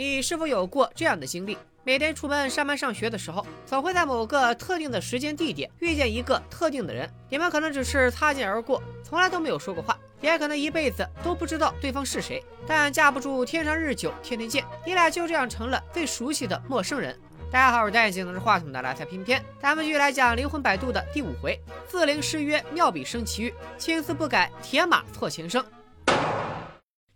你是否有过这样的经历？每天出门上班上学的时候，总会在某个特定的时间地点遇见一个特定的人。你们可能只是擦肩而过，从来都没有说过话，也可能一辈子都不知道对方是谁。但架不住天长日久，天天见，你俩就这样成了最熟悉的陌生人。大家好，我是戴眼镜拿着话筒的来财偏偏，咱们继续来讲《灵魂摆渡》的第五回：自灵失约，妙笔生奇遇；青丝不改，铁马错前生。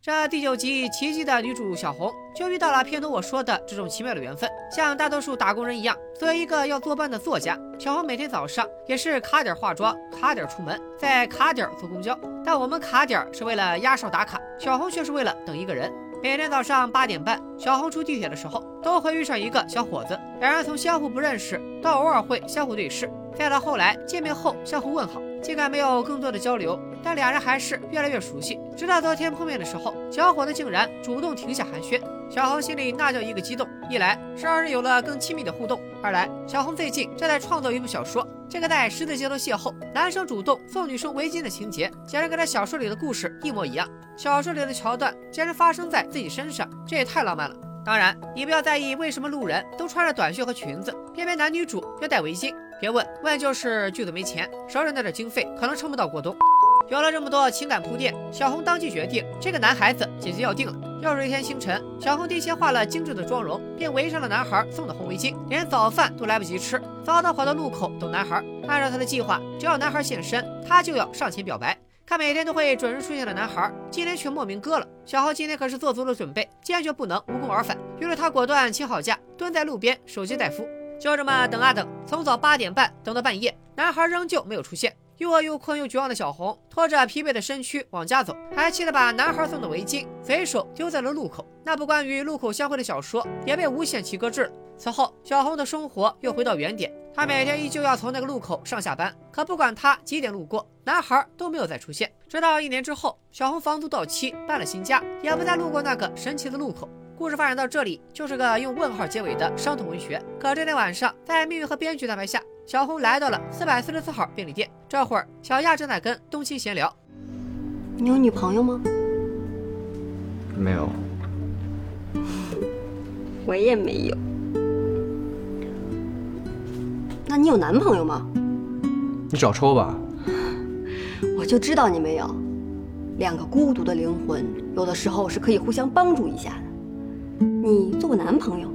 这第九集奇迹的女主小红就遇到了片头我说的这种奇妙的缘分。像大多数打工人一样，作为一个要坐班的作家，小红每天早上也是卡点化妆，卡点出门，再卡点坐公交。但我们卡点是为了压哨打卡，小红却是为了等一个人。每天早上八点半，小红出地铁的时候，都会遇上一个小伙子，两人从相互不认识到偶尔会相互对视，再到后来见面后相互问好。尽管没有更多的交流，但俩人还是越来越熟悉。直到昨天碰面的时候，小伙子竟然主动停下寒暄，小红心里那叫一个激动。一来是二人有了更亲密的互动，二来小红最近正在创作一部小说，这个在十字街头邂逅，男生主动送女生围巾的情节，简直跟他小说里的故事一模一样。小说里的桥段竟然发生在自己身上，这也太浪漫了。当然，你不要在意为什么路人都穿着短袖和裙子，偏偏男女主要戴围巾。别问问就是剧组没钱，手里那点经费可能撑不到过冬。有了这么多情感铺垫，小红当即决定，这个男孩子姐姐要定了。又是一天清晨，小红提前化了精致的妆容，便围上了男孩送的红围巾，连早饭都来不及吃，早早跑到路口等男孩。按照他的计划，只要男孩现身，他就要上前表白。看每天都会准时出现的男孩，今天却莫名割了。小红今天可是做足了准备，坚决不能无功而返。于是她果断请好假，蹲在路边守株待兔。就这么等啊等，从早八点半等到半夜，男孩仍旧没有出现。又饿又困又绝望的小红，拖着疲惫的身躯往家走，还气得把男孩送的围巾随手丢在了路口。那部关于路口相会的小说也被无限期搁置了。此后，小红的生活又回到原点，她每天依旧要从那个路口上下班。可不管她几点路过，男孩都没有再出现。直到一年之后，小红房租到期，搬了新家，也不再路过那个神奇的路口。故事发展到这里，就是个用问号结尾的伤痛文学。可这天晚上，在命运和编剧的安排下，小红来到了四百四十四号便利店。这会儿，小亚正在跟冬青闲聊。你有女朋友吗？没有。我也没有。那你有男朋友吗？你找抽吧。我就知道你没有。两个孤独的灵魂，有的时候是可以互相帮助一下的。你做我男朋友，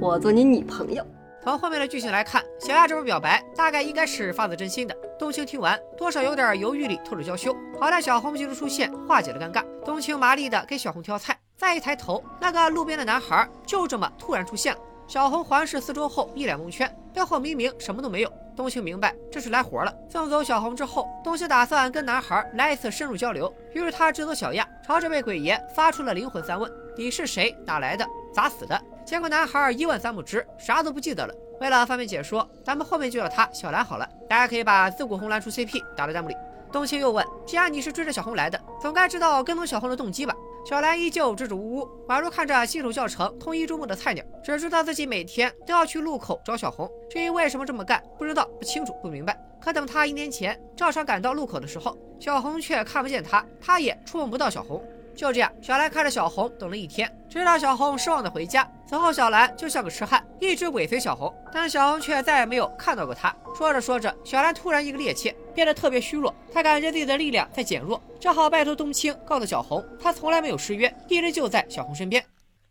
我做你女朋友。从后面的剧情来看，小亚这波表白大概应该是发自真心的。冬青听完，多少有点犹豫里透着娇羞。好在小红及时出现，化解了尴尬。冬青麻利的给小红挑菜，再一抬头，那个路边的男孩就这么突然出现了。小红环视四周后，一脸蒙圈，背后明明什么都没有。冬青明白这是来活了。送走小红之后，冬青打算跟男孩来一次深入交流。于是他指走小亚，朝这位鬼爷发出了灵魂三问：你是谁？哪来的？咋死的？结果男孩一问三不知，啥都不记得了。为了方便解说，咱们后面就叫他小兰好了。大家可以把自古红蓝出 CP 打在弹幕里。冬青又问：既然你是追着小红来的，总该知道跟踪小红的动机吧？小兰依旧支支吾吾，宛如看着新手教程通一周目的菜鸟，只知道自己每天都要去路口找小红。至于为什么这么干，不知道、不清楚、不明白。可等他一年前照常赶到路口的时候，小红却看不见他，他也触碰不到小红。就这样，小兰看着小红等了一天，直到小红失望的回家。此后，小兰就像个痴汉，一直尾随小红，但小红却再也没有看到过她。说着说着，小兰突然一个趔趄，变得特别虚弱。她感觉自己的力量在减弱，只好拜托冬青告诉小红，她从来没有失约，一直就在小红身边。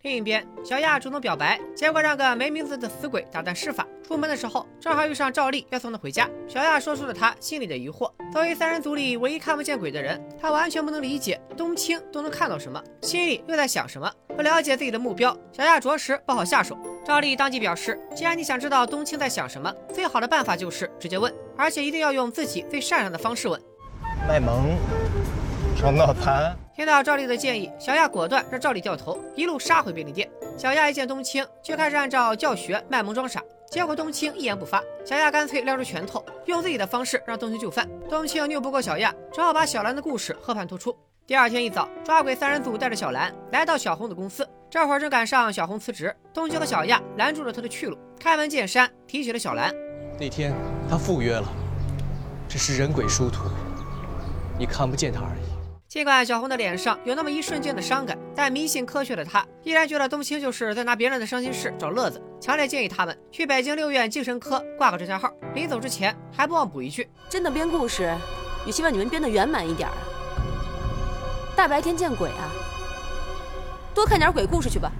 另一边，小亚主动表白，结果让个没名字的死鬼打断施法。出门的时候，正好遇上赵丽要送他回家。小亚说出了他心里的疑惑：作为三人组里唯一看不见鬼的人，他完全不能理解冬青都能看到什么，心里又在想什么。不了解自己的目标，小亚着实不好下手。赵丽当即表示：既然你想知道冬青在想什么，最好的办法就是直接问，而且一定要用自己最擅长的方式问。卖萌。双脑残。听到赵丽的建议，小亚果断让赵丽掉头，一路杀回便利店。小亚一见冬青，就开始按照教学卖萌装傻。结果冬青一言不发，小亚干脆亮出拳头，用自己的方式让冬青就范。冬青拗不过小亚，只好把小兰的故事和盘托出。第二天一早，抓鬼三人组带着小兰来到小红的公司，这会儿正赶上小红辞职，冬青和小亚拦住了他的去路，开门见山提起了小兰。那天他赴约了，只是人鬼殊途，你看不见他而已。尽管小红的脸上有那么一瞬间的伤感，但迷信科学的她依然觉得冬青就是在拿别人的伤心事找乐子，强烈建议他们去北京六院精神科挂个专家号。临走之前还不忘补一句：真的编故事，也希望你们编得圆满一点啊！大白天见鬼啊！多看点鬼故事去吧。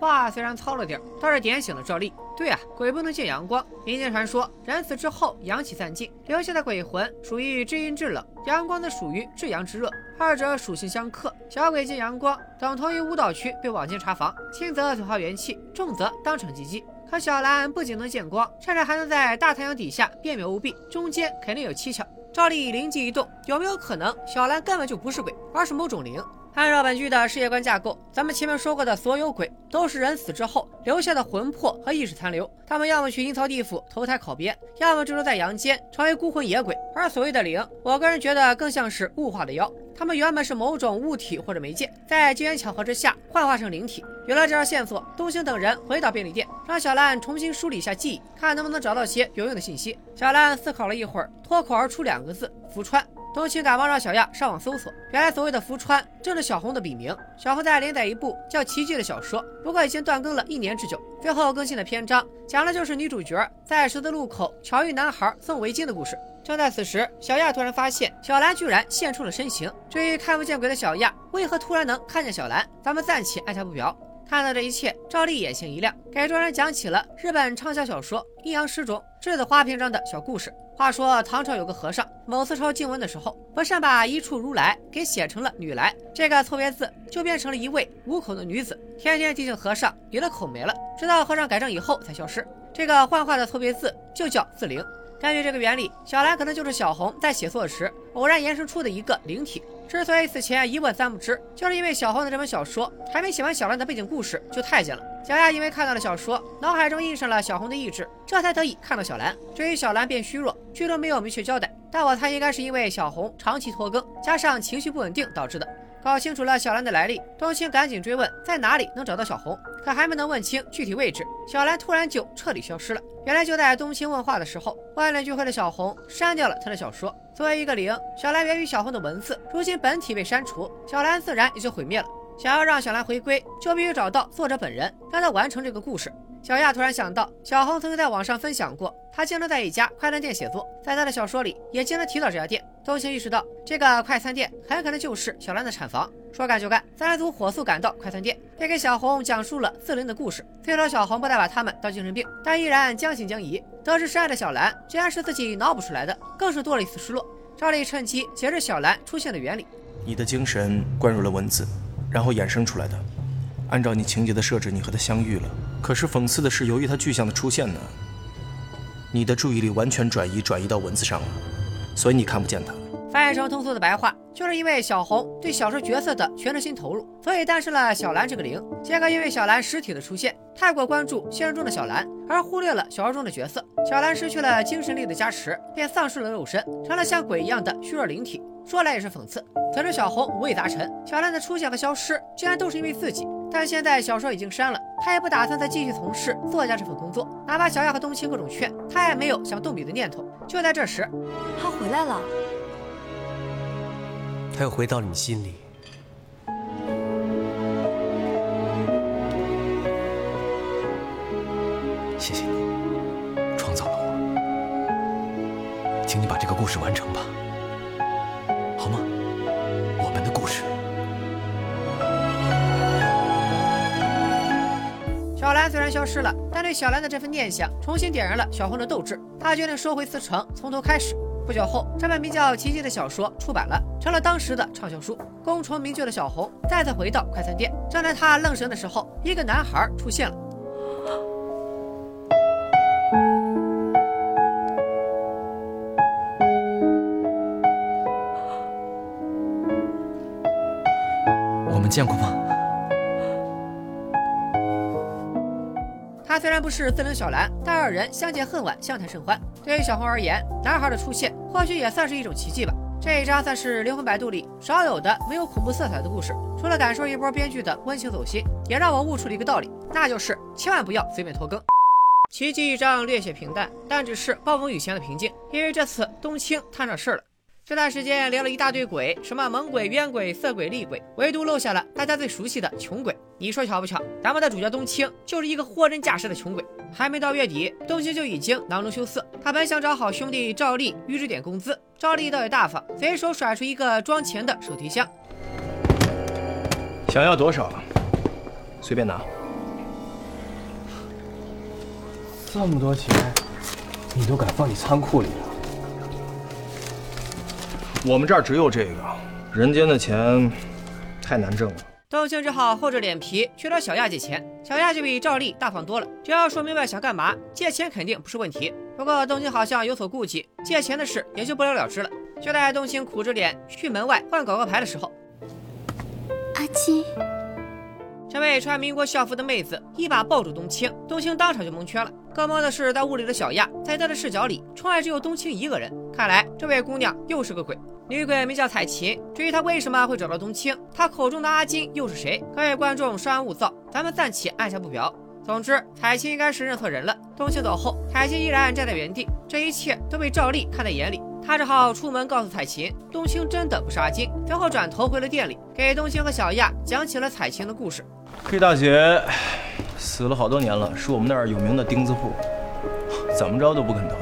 话虽然糙了点倒是点醒了赵丽。对啊，鬼不能见阳光。民间传说，人死之后阳气散尽，留下的鬼魂属于至阴至冷，阳光的属于至阳至热，二者属性相克。小鬼见阳光，等同于舞蹈区被往间查房，轻则损耗元气，重则当场击击。可小兰不仅能见光，甚至还能在大太阳底下辨别无弊，中间肯定有蹊跷。赵丽灵机一动，有没有可能小兰根本就不是鬼，而是某种灵？按照本剧的世界观架构，咱们前面说过的所有鬼都是人死之后留下的魂魄和意识残留，他们要么去阴曹地府投胎考编，要么滞留在阳间成为孤魂野鬼。而所谓的灵，我个人觉得更像是物化的妖，他们原本是某种物体或者媒介，在机缘巧合之下幻化成灵体。有了这条线索，东兴等人回到便利店，让小兰重新梳理一下记忆，看能不能找到些有用的信息。小兰思考了一会儿，脱口而出两个字：福川。冬青赶忙让小亚上网搜索，原来所谓的福川正是小红的笔名。小红在连载一部叫《奇迹》的小说，不过已经断更了一年之久。最后更新的篇章讲的就是女主角在十字路口巧遇男孩送围巾的故事。正在此时，小亚突然发现小兰居然现出了身形。至于看不见鬼的小亚为何突然能看见小兰，咱们暂且按下不表。看到这一切，赵丽眼前一亮，给众人讲起了日本畅销小说《阴阳师》中栀子花篇章的小故事。话说唐朝有个和尚，某次抄经文的时候，不慎把一处如来给写成了女来，这个错别字就变成了一位无口的女子，天天提醒和尚你的口没了，直到和尚改正以后才消失。这个幻化的错别字就叫字灵。根据这个原理，小兰可能就是小红在写作时偶然延伸出的一个灵体。之所以此前一问三不知，就是因为小红的这本小说还没写完，小兰的背景故事就太监了。小亚因为看到了小说，脑海中印上了小红的意志，这才得以看到小兰。至于小兰变虚弱，剧中没有明确交代，但我猜应该是因为小红长期拖更，加上情绪不稳定导致的。搞清楚了小兰的来历，冬青赶紧追问在哪里能找到小红，可还没能问清具体位置，小兰突然就彻底消失了。原来就在冬青问话的时候，万念俱灰的小红删掉了他的小说。作为一个零，小兰源于小红的文字，如今本体被删除，小兰自然也就毁灭了。想要让小兰回归，就必须找到作者本人，让他完成这个故事。小亚突然想到，小红曾经在网上分享过，她经常在一家快餐店写作，在她的小说里也经常提到这家店。冬青意识到，这个快餐店很可能就是小兰的产房。说干就干，三人组火速赶到快餐店，并给小红讲述了自灵的故事。虽说小红不再把他们当精神病，但依然将信将疑。得知深爱的小兰竟然是自己脑补出来的，更是多了一丝失落。赵丽趁机解释小兰出现的原理：你的精神灌入了文字，然后衍生出来的。按照你情节的设置，你和他相遇了。可是讽刺的是，由于他具象的出现呢，你的注意力完全转移转移到文字上了，所以你看不见他。翻译成通俗的白话，就是因为小红对小说角色的全身心投入，所以诞生了小兰这个灵。杰克因为小兰尸体的出现，太过关注现实中的小兰，而忽略了小说中的角色。小兰失去了精神力的加持，便丧失了肉身，成了像鬼一样的虚弱灵体。说来也是讽刺，此时小红五味杂陈，小兰的出现和消失，竟然都是因为自己。但现在小说已经删了，他也不打算再继续从事作家这份工作。哪怕小亚和冬青各种劝，他也没有想动笔的念头。就在这时，他回来了。他又回到了你心里。谢谢你，创造了我。请你把这个故事完成吧，虽然消失了，但对小兰的这份念想重新点燃了小红的斗志。她决定收回思成，从头开始。不久后，这本名叫《奇迹》的小说出版了，成了当时的畅销书。功成名就的小红再次回到快餐店，正在她愣神的时候，一个男孩出现了。我们见过吗？虽然不是自灵小兰，但二人相见恨晚，相谈甚欢。对于小红而言，男孩的出现或许也算是一种奇迹吧。这一章算是《灵魂摆渡》里少有的没有恐怖色彩的故事。除了感受一波编剧的温情走心，也让我悟出了一个道理，那就是千万不要随便拖更。奇迹一章略显平淡，但只是暴风雨前的平静，因为这次冬青摊上事了。这段时间连了一大堆鬼，什么猛鬼、冤鬼、色鬼、厉鬼，唯独漏下了大家最熟悉的穷鬼。你说巧不巧？咱们的主角冬青就是一个货真价实的穷鬼。还没到月底，冬青就已经囊中羞涩。他本想找好兄弟赵丽预支点工资，赵丽倒也大方，随手甩出一个装钱的手提箱。想要多少？随便拿。这么多钱，你都敢放你仓库里了？我们这儿只有这个，人间的钱太难挣了。冬青只好厚着脸皮去找小亚借钱，小亚就比赵丽大方多了，只要说明白想干嘛，借钱肯定不是问题。不过冬青好像有所顾忌，借钱的事也就不了了之了。就在冬青苦着脸去门外换广告牌的时候，阿金，这位穿民国校服的妹子一把抱住冬青，冬青当场就蒙圈了。更懵的是，在屋里的小亚，在她的视角里，窗外只有冬青一个人。看来这位姑娘又是个鬼。女鬼名叫彩琴。至于她为什么会找到冬青，她口中的阿金又是谁？各位观众稍安勿躁，咱们暂且按下不表。总之，彩琴应该是认错人了。冬青走后，彩琴依然站在原地，这一切都被赵丽看在眼里。他只好出门告诉彩琴，冬青真的不是阿金。然后转头回了店里，给冬青和小亚讲起了彩琴的故事。这大姐死了好多年了，是我们那儿有名的钉子户，怎么着都不肯投胎。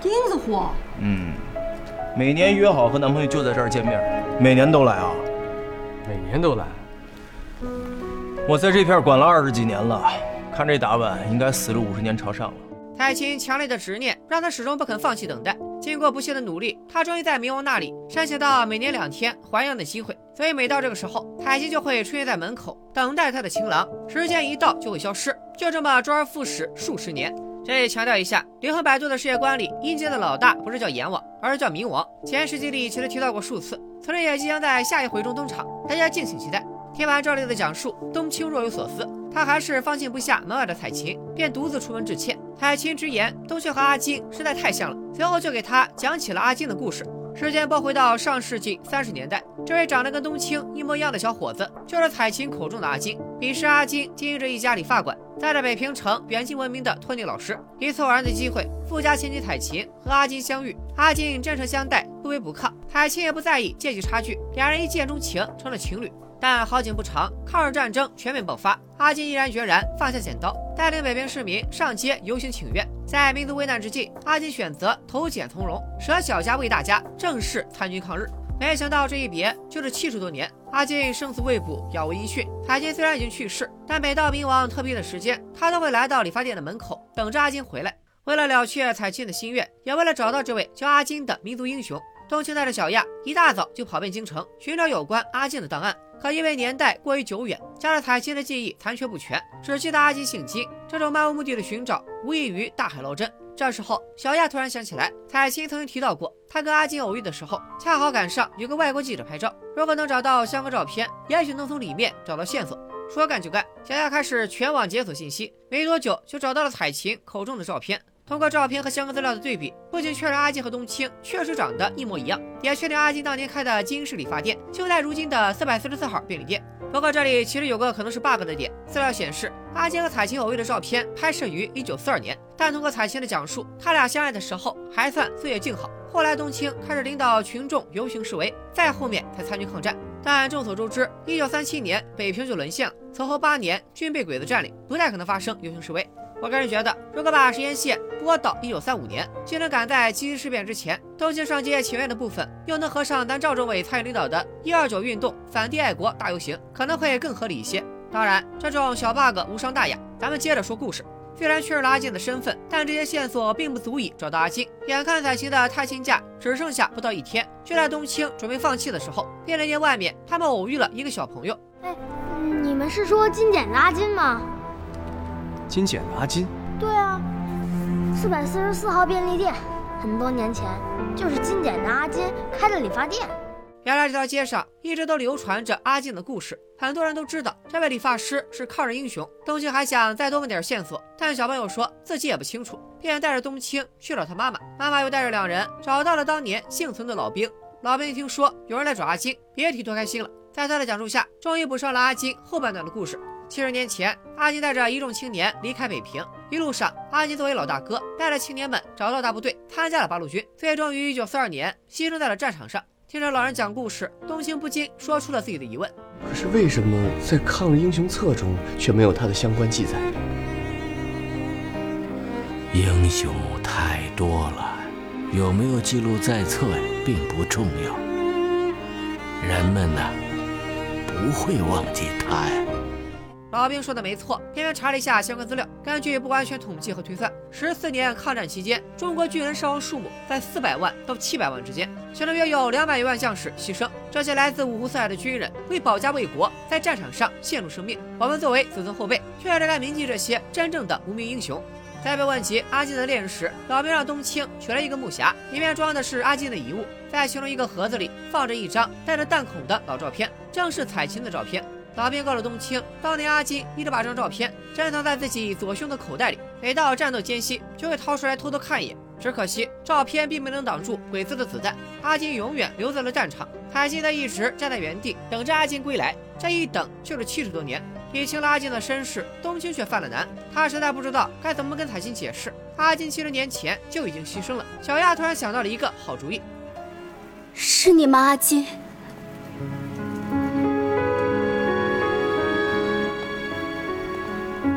钉子户，嗯，每年约好和男朋友就在这儿见面，每年都来啊。每年都来。我在这片管了二十几年了，看这打扮，应该死了五十年朝上了。彩琴强烈的执念让她始终不肯放弃等待。经过不懈的努力，她终于在冥王那里申请到每年两天还阳的机会。所以每到这个时候，彩琴就会出现在门口等待他的情郎。时间一到就会消失，就这么周而复始数十年。这里强调一下，灵魂摆渡的世界观里，阴间的老大不是叫阎王，而是叫冥王。前十集里其实提到过数次，此人也即将在下一回中登场，大家敬请期待。听完赵丽的讲述，冬青若有所思，他还是放心不下门外的彩琴，便独自出门致歉。彩琴直言，冬青和阿金实在太像了，随后就给他讲起了阿金的故事。时间拨回到上世纪三十年代，这位长得跟冬青一模一样的小伙子，就是彩琴口中的阿金。彼时，阿金经营着一家理发馆，在这北平城远近闻名的托尼老师。一次偶然的机会，富家千金彩琴和阿金相遇，阿金真诚相待，不卑不亢，彩琴也不在意阶级差距，两人一见钟情，成了情侣。但好景不长，抗日战争全面爆发，阿金毅然决然放下剪刀，带领北平市民上街游行请愿。在民族危难之际，阿金选择投简从戎，舍小家为大家，正式参军抗日。没想到这一别就是七十多年，阿金生死未卜，杳无音讯。彩金虽然已经去世，但每到冥王特批的时间，他都会来到理发店的门口，等着阿金回来。为了了却彩金的心愿，也为了找到这位叫阿金的民族英雄。冬青带着小亚一大早就跑遍京城寻找有关阿金的档案，可因为年代过于久远，加上彩琴的记忆残缺不全，只记得阿金姓金。这种漫无目的的寻找，无异于大海捞针。这时候，小亚突然想起来，彩琴曾经提到过，她跟阿金偶遇的时候，恰好赶上有个外国记者拍照。如果能找到相关照片，也许能从里面找到线索。说干就干，小亚开始全网检索信息，没多久就找到了彩琴口中。的照片。通过照片和相关资料的对比，不仅确认阿金和冬青确实长得一模一样，也确定阿金当年开的金氏理发店就在如今的四百四十四号便利店。不过这里其实有个可能是 bug 的点，资料显示阿杰和彩琴偶遇的照片拍摄于一九四二年，但通过彩琴的讲述，他俩相爱的时候还算岁月静好。后来冬青开始领导群众游行示威，再后面才参军抗战。但众所周知，一九三七年北平就沦陷了，此后八年均被鬼子占领，不太可能发生游行示威。我个人觉得，如果把时间线拨到一九三五年，既能赶在七七事变之前，东京上街请愿的部分，又能合上咱赵政委参与领导的“一二九”运动反帝爱国大游行，可能会更合理一些。当然，这种小 bug 无伤大雅。咱们接着说故事。虽然确认了阿金的身份，但这些线索并不足以找到阿金。眼看彩旗的探亲假只剩下不到一天，就在冬青准备放弃的时候，便利店外面他们偶遇了一个小朋友。哎，你们是说金简的阿金吗？金简的阿金，对啊，四百四十四号便利店，很多年前就是金简的阿金开的理发店。原来这条街上一直都流传着阿金的故事，很多人都知道这位理发师是抗日英雄。冬青还想再多问点线索，但小朋友说自己也不清楚，便带着冬青去找他妈妈。妈妈又带着两人找到了当年幸存的老兵。老兵一听说有人来找阿金，别提多开心了。在他的讲述下，终于补上了阿金后半段的故事。七十年前，阿金带着一众青年离开北平，一路上，阿金作为老大哥，带着青年们找到大部队，参加了八路军，最终于一九四二年牺牲在了战场上。听着老人讲故事，冬青不禁说出了自己的疑问：可是为什么在抗日英雄册中却没有他的相关记载？英雄太多了，有没有记录在册，并不重要。人们呢，不会忘记他呀。老兵说的没错，偏偏查了一下相关资料，根据不完全统计和推算，十四年抗战期间，中国军人伤亡数目在四百万到七百万之间，其中约有两百余万将士牺牲。这些来自五湖四海的军人为保家卫国，在战场上献出生命。我们作为子孙后辈，确实该铭记这些真正的无名英雄。在被问及阿金的恋人时，老兵让冬青取了一个木匣，里面装的是阿金的遗物，在其中一个盒子里放着一张带着弹孔的老照片，正是彩琴的照片。老兵告诉冬青，当年阿金一直把这张照片珍藏在自己左胸的口袋里，每到战斗间隙就会掏出来偷偷看一眼。只可惜照片并没能挡住鬼子的子弹，阿金永远留在了战场，彩琴则一直站在原地等着阿金归来。这一等就是七十多年。理清了阿金的身世，冬青却犯了难。他实在不知道该怎么跟彩琴解释，阿金七十年前就已经牺牲了。小亚突然想到了一个好主意：“是你吗，阿金？”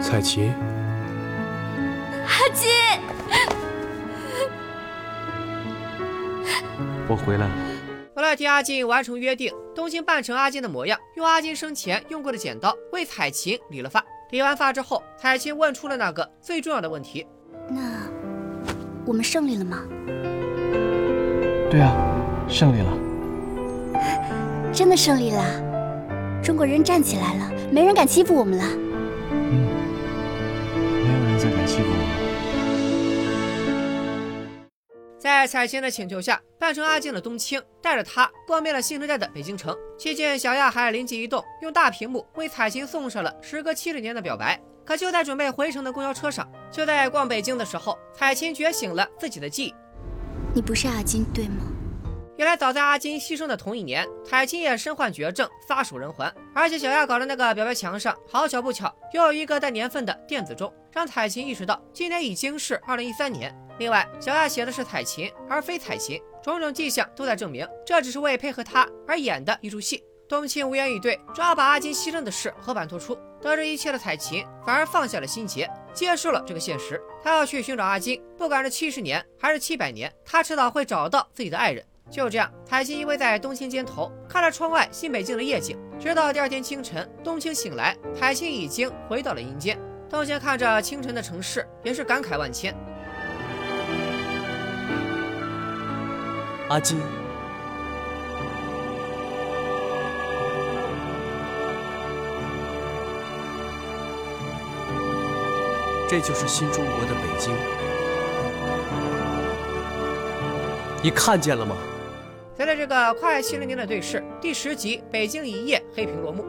彩琴，阿金，我回来了。为了替阿金完成约定。东青扮成阿金的模样，用阿金生前用过的剪刀为彩琴理了发。理完发之后，彩琴问出了那个最重要的问题：“那我们胜利了吗？”“对啊，胜利了，真的胜利了！中国人站起来了，没人敢欺负我们了。”“嗯，在彩琴的请求下，扮成阿静的冬青带着她逛遍了新时代的北京城。期间，小亚还灵机一动，用大屏幕为彩琴送上了时隔七十年的表白。可就在准备回程的公交车上，就在逛北京的时候，彩琴觉醒了自己的记忆。你不是阿金，对吗？原来早在阿金牺牲的同一年，彩琴也身患绝症，撒手人寰。而且小亚搞的那个表白墙上，好巧不巧，又有一个带年份的电子钟，让彩琴意识到今年已经是二零一三年。另外，小亚写的是彩琴，而非彩琴，种种迹象都在证明，这只是为配合他而演的一出戏。冬青无言以对，只好把阿金牺牲的事和盘托出。得知一切的彩琴反而放下了心结，接受了这个现实。他要去寻找阿金，不管是七十年还是七百年，他迟早会找到自己的爱人。就这样，彩琴依偎在冬青肩头，看着窗外新北京的夜景。直到第二天清晨，冬青醒来，彩琴已经回到了阴间。冬青看着清晨的城市，也是感慨万千。阿金，这就是新中国的北京，你看见了吗？随着这个快七零年的对视，第十集《北京一夜》黑屏落幕。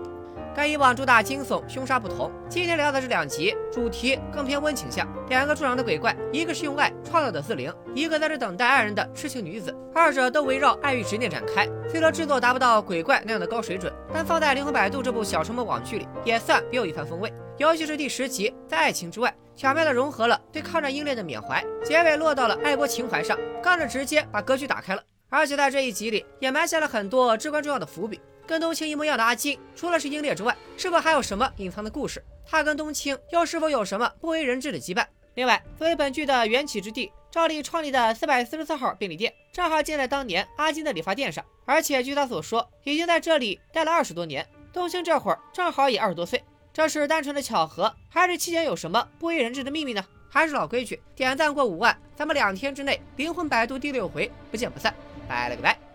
跟以往主打惊悚凶杀不同，今天聊的这两集主题更偏温情向。两个助长的鬼怪，一个是用爱创造的自灵，一个在这等待爱人的痴情女子，二者都围绕爱欲执念展开。虽说制作达不到鬼怪那样的高水准，但放在《灵魂摆渡》这部小成本网剧里，也算别有一番风味。尤其是第十集，在爱情之外，巧妙地融合了对抗战英烈的缅怀，结尾落到了爱国情怀上，刚着直接把格局打开了。而且在这一集里，也埋下了很多至关重要的伏笔。跟冬青一模一样的阿金，除了是英烈之外，是否还有什么隐藏的故事？他跟冬青又是否有什么不为人知的羁绊？另外，作为本剧的缘起之地，赵丽创立的四百四十四号便利店，正好建在当年阿金的理发店上。而且据他所说，已经在这里待了二十多年。冬青这会儿正好也二十多岁，这是单纯的巧合，还是期间有什么不为人知的秘密呢？还是老规矩，点赞过五万，咱们两天之内灵魂摆渡第六回不见不散。拜了个拜。